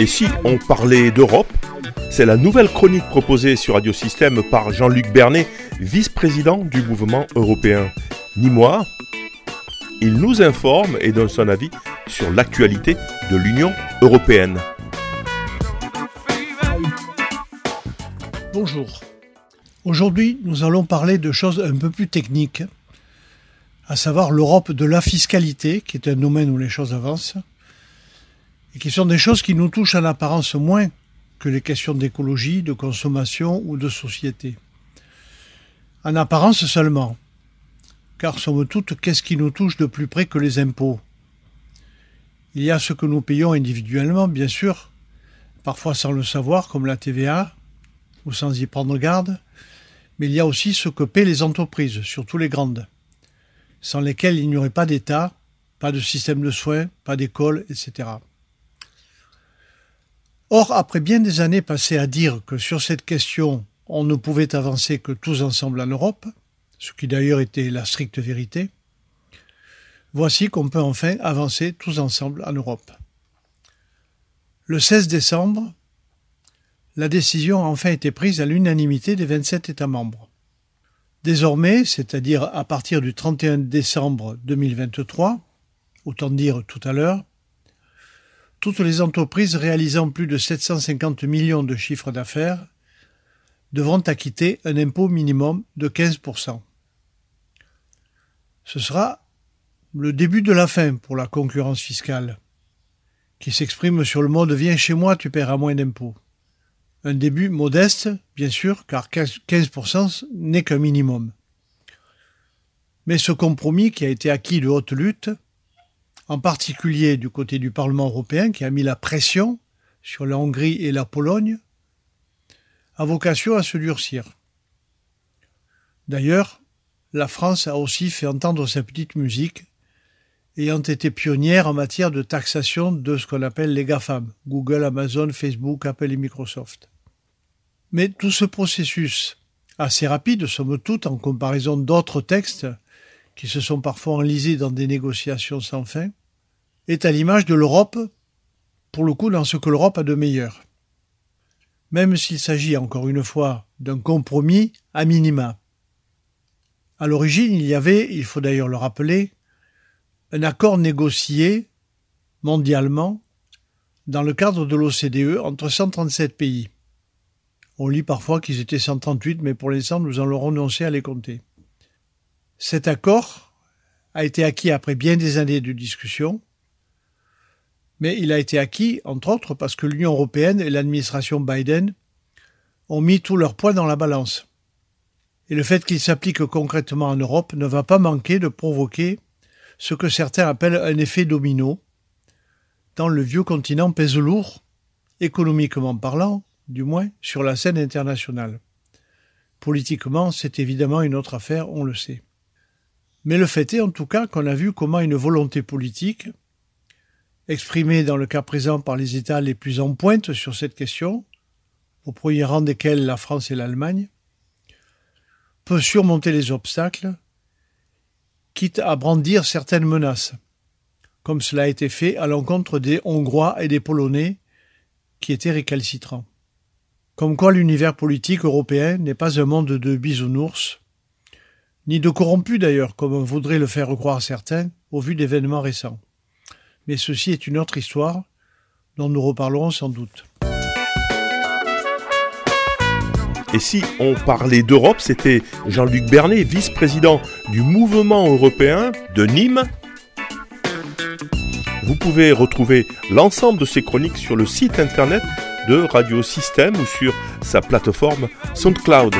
Et si on parlait d'Europe C'est la nouvelle chronique proposée sur Radio Système par Jean-Luc Bernet, vice-président du mouvement européen. Ni moi, il nous informe et donne son avis sur l'actualité de l'Union européenne. Bonjour. Aujourd'hui, nous allons parler de choses un peu plus techniques, à savoir l'Europe de la fiscalité, qui est un domaine où les choses avancent, et qui sont des choses qui nous touchent en apparence moins que les questions d'écologie, de consommation ou de société. En apparence seulement, car somme toute, qu'est-ce qui nous touche de plus près que les impôts? Il y a ce que nous payons individuellement, bien sûr, parfois sans le savoir, comme la TVA, ou sans y prendre garde, mais il y a aussi ce que paient les entreprises, surtout les grandes, sans lesquelles il n'y aurait pas d'État, pas de système de soins, pas d'école, etc. Or, après bien des années passées à dire que sur cette question, on ne pouvait avancer que tous ensemble en Europe, ce qui d'ailleurs était la stricte vérité, voici qu'on peut enfin avancer tous ensemble en Europe. Le 16 décembre, la décision a enfin été prise à l'unanimité des 27 États membres. Désormais, c'est-à-dire à partir du 31 décembre 2023, autant dire tout à l'heure, toutes les entreprises réalisant plus de 750 millions de chiffres d'affaires devront acquitter un impôt minimum de 15%. Ce sera le début de la fin pour la concurrence fiscale, qui s'exprime sur le mode Viens chez moi, tu paieras moins d'impôts. Un début modeste, bien sûr, car 15% n'est qu'un minimum. Mais ce compromis qui a été acquis de haute lutte en particulier du côté du Parlement européen qui a mis la pression sur la Hongrie et la Pologne, a vocation à se durcir. D'ailleurs, la France a aussi fait entendre sa petite musique, ayant été pionnière en matière de taxation de ce qu'on appelle les GAFAM, Google, Amazon, Facebook, Apple et Microsoft. Mais tout ce processus, assez rapide, somme toute, en comparaison d'autres textes qui se sont parfois enlisés dans des négociations sans fin, est à l'image de l'Europe, pour le coup dans ce que l'Europe a de meilleur. Même s'il s'agit encore une fois d'un compromis à minima. À l'origine, il y avait, il faut d'ailleurs le rappeler, un accord négocié mondialement dans le cadre de l'OCDE entre 137 pays. On lit parfois qu'ils étaient 138, mais pour l'instant, nous allons renoncer à les compter. Cet accord a été acquis après bien des années de discussion mais il a été acquis, entre autres, parce que l'Union européenne et l'administration Biden ont mis tout leur poids dans la balance. Et le fait qu'il s'applique concrètement en Europe ne va pas manquer de provoquer ce que certains appellent un effet domino, tant le vieux continent pèse lourd, économiquement parlant, du moins, sur la scène internationale. Politiquement, c'est évidemment une autre affaire, on le sait. Mais le fait est en tout cas qu'on a vu comment une volonté politique, exprimée dans le cas présent par les États les plus en pointe sur cette question, au premier rang desquels la France et l'Allemagne, peut surmonter les obstacles, quitte à brandir certaines menaces, comme cela a été fait à l'encontre des Hongrois et des Polonais qui étaient récalcitrants. Comme quoi l'univers politique européen n'est pas un monde de bisounours, ni de corrompus d'ailleurs, comme voudraient le faire croire certains au vu d'événements récents mais ceci est une autre histoire dont nous reparlerons sans doute. Et si on parlait d'Europe, c'était Jean-Luc Bernet, vice-président du mouvement européen de Nîmes. Vous pouvez retrouver l'ensemble de ces chroniques sur le site internet de Radio Système ou sur sa plateforme SoundCloud.